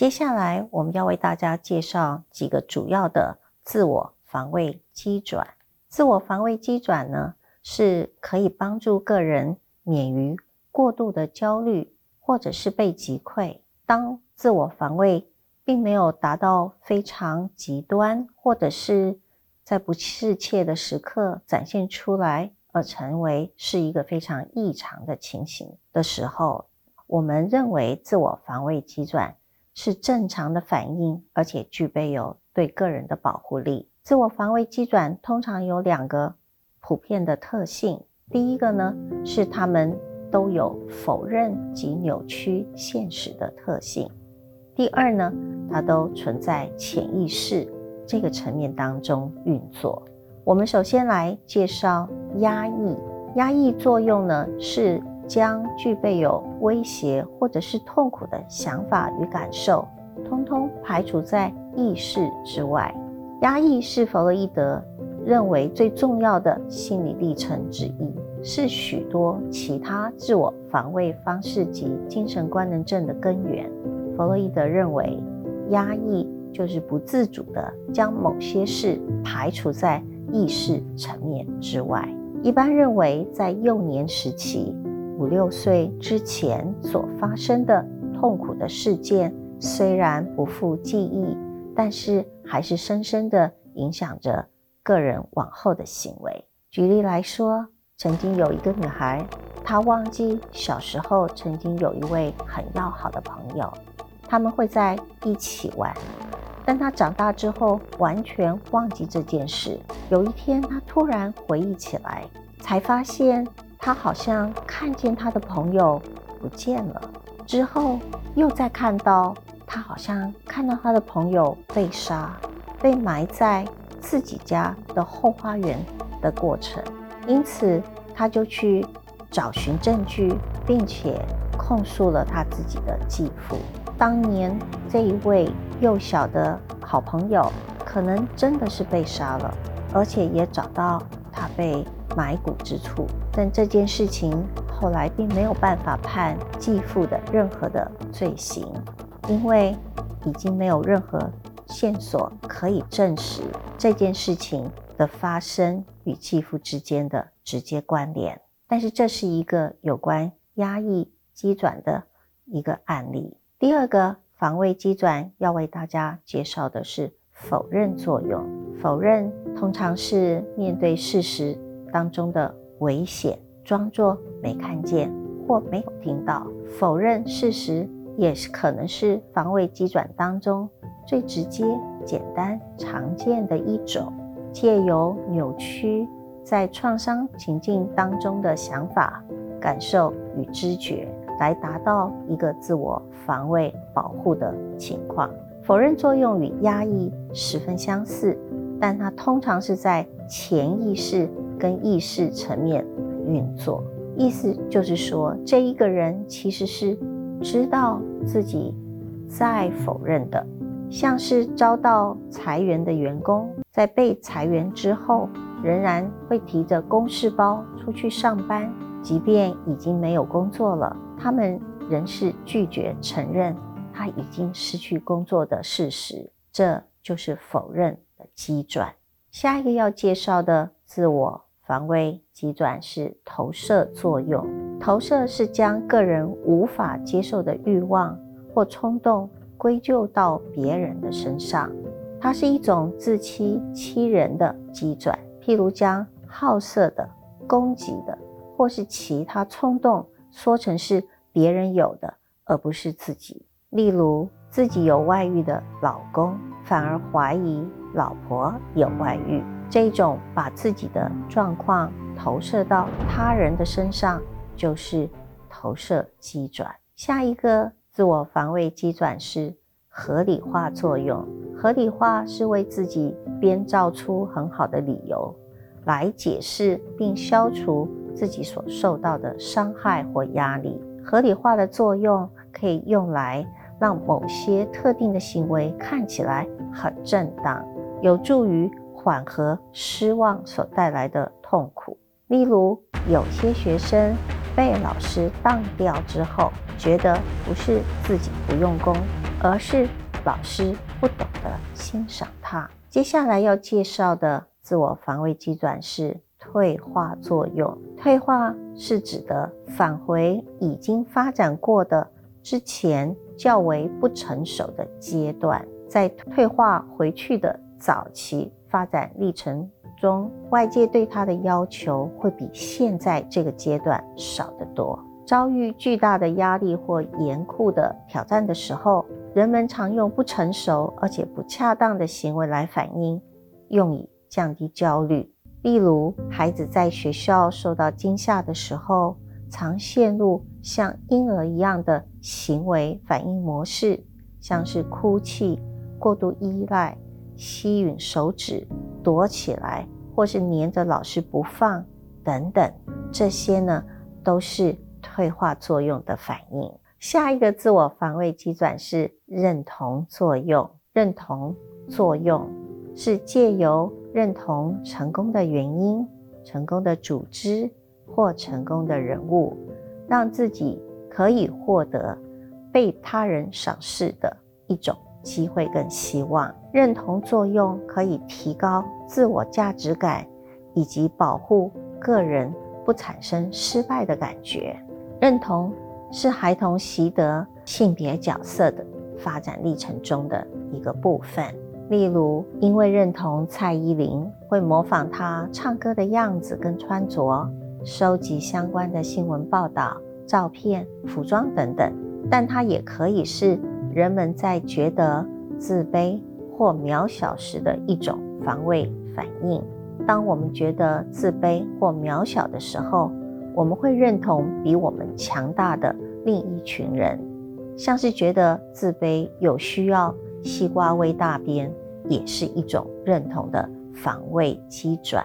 接下来我们要为大家介绍几个主要的自我防卫机转。自我防卫机转呢，是可以帮助个人免于过度的焦虑，或者是被击溃。当自我防卫并没有达到非常极端，或者是在不适切的时刻展现出来，而成为是一个非常异常的情形的时候，我们认为自我防卫机转是正常的反应，而且具备有对个人的保护力。自我防卫机转通常有两个普遍的特性，第一个呢是他们都有否认及扭曲现实的特性；第二呢，它都存在潜意识这个层面当中运作。我们首先来介绍压抑，压抑作用呢是将具备有威胁或者是痛苦的想法与感受，通通排除在意识之外。压抑是弗洛伊德认为最重要的心理历程之一，是许多其他自我防卫方式及精神官能症的根源。弗洛伊德认为，压抑就是不自主的将某些事排除在意识层面之外。一般认为，在幼年时期五六岁之前所发生的痛苦的事件，虽然不复记忆。但是还是深深的影响着个人往后的行为。举例来说，曾经有一个女孩，她忘记小时候曾经有一位很要好的朋友，他们会在一起玩。但她长大之后完全忘记这件事。有一天，她突然回忆起来，才发现他好像看见他的朋友不见了。之后又再看到。他好像看到他的朋友被杀，被埋在自己家的后花园的过程，因此他就去找寻证据，并且控诉了他自己的继父。当年这一位幼小的好朋友，可能真的是被杀了，而且也找到他被埋骨之处。但这件事情后来并没有办法判继父的任何的罪行。因为已经没有任何线索可以证实这件事情的发生与继父之间的直接关联，但是这是一个有关压抑机转的一个案例。第二个防卫机转要为大家介绍的是否认作用。否认通常是面对事实当中的危险，装作没看见或没有听到，否认事实。也是可能是防卫机转当中最直接、简单、常见的一种，借由扭曲在创伤情境当中的想法、感受与知觉，来达到一个自我防卫保护的情况。否认作用与压抑十分相似，但它通常是在潜意识跟意识层面运作。意思就是说，这一个人其实是。知道自己在否认的，像是遭到裁员的员工，在被裁员之后，仍然会提着公事包出去上班，即便已经没有工作了，他们仍是拒绝承认他已经失去工作的事实。这就是否认的机转。下一个要介绍的自我。防卫急转是投射作用，投射是将个人无法接受的欲望或冲动归咎到别人的身上，它是一种自欺欺人的急转。譬如将好色的、攻击的或是其他冲动说成是别人有的，而不是自己。例如，自己有外遇的老公，反而怀疑老婆有外遇。这种把自己的状况投射到他人的身上，就是投射机转。下一个自我防卫机转是合理化作用。合理化是为自己编造出很好的理由，来解释并消除自己所受到的伤害或压力。合理化的作用可以用来让某些特定的行为看起来很正当，有助于。缓和失望所带来的痛苦，例如有些学生被老师当掉之后，觉得不是自己不用功，而是老师不懂得欣赏他。接下来要介绍的自我防卫机转是退化作用。退化是指的返回已经发展过的之前较为不成熟的阶段，在退化回去的早期发展历程中，外界对他的要求会比现在这个阶段少得多。遭遇巨大的压力或严酷的挑战的时候，人们常用不成熟而且不恰当的行为来反应，用以降低焦虑。例如，孩子在学校受到惊吓的时候，常陷入像婴儿一样的行为反应模式，像是哭泣、过度依赖、吸吮手指、躲起来，或是黏着老师不放等等。这些呢，都是。退化作用的反应。下一个自我防卫机转是认同作用。认同作用是借由认同成功的原因、成功的组织或成功的人物，让自己可以获得被他人赏识的一种机会跟希望。认同作用可以提高自我价值感，以及保护个人不产生失败的感觉。认同是孩童习得性别角色的发展历程中的一个部分。例如，因为认同蔡依林，会模仿她唱歌的样子跟穿着，收集相关的新闻报道、照片、服装等等。但它也可以是人们在觉得自卑或渺小时的一种防卫反应。当我们觉得自卑或渺小的时候，我们会认同比我们强大的另一群人，像是觉得自卑有需要，西瓜味大边，也是一种认同的防卫机转。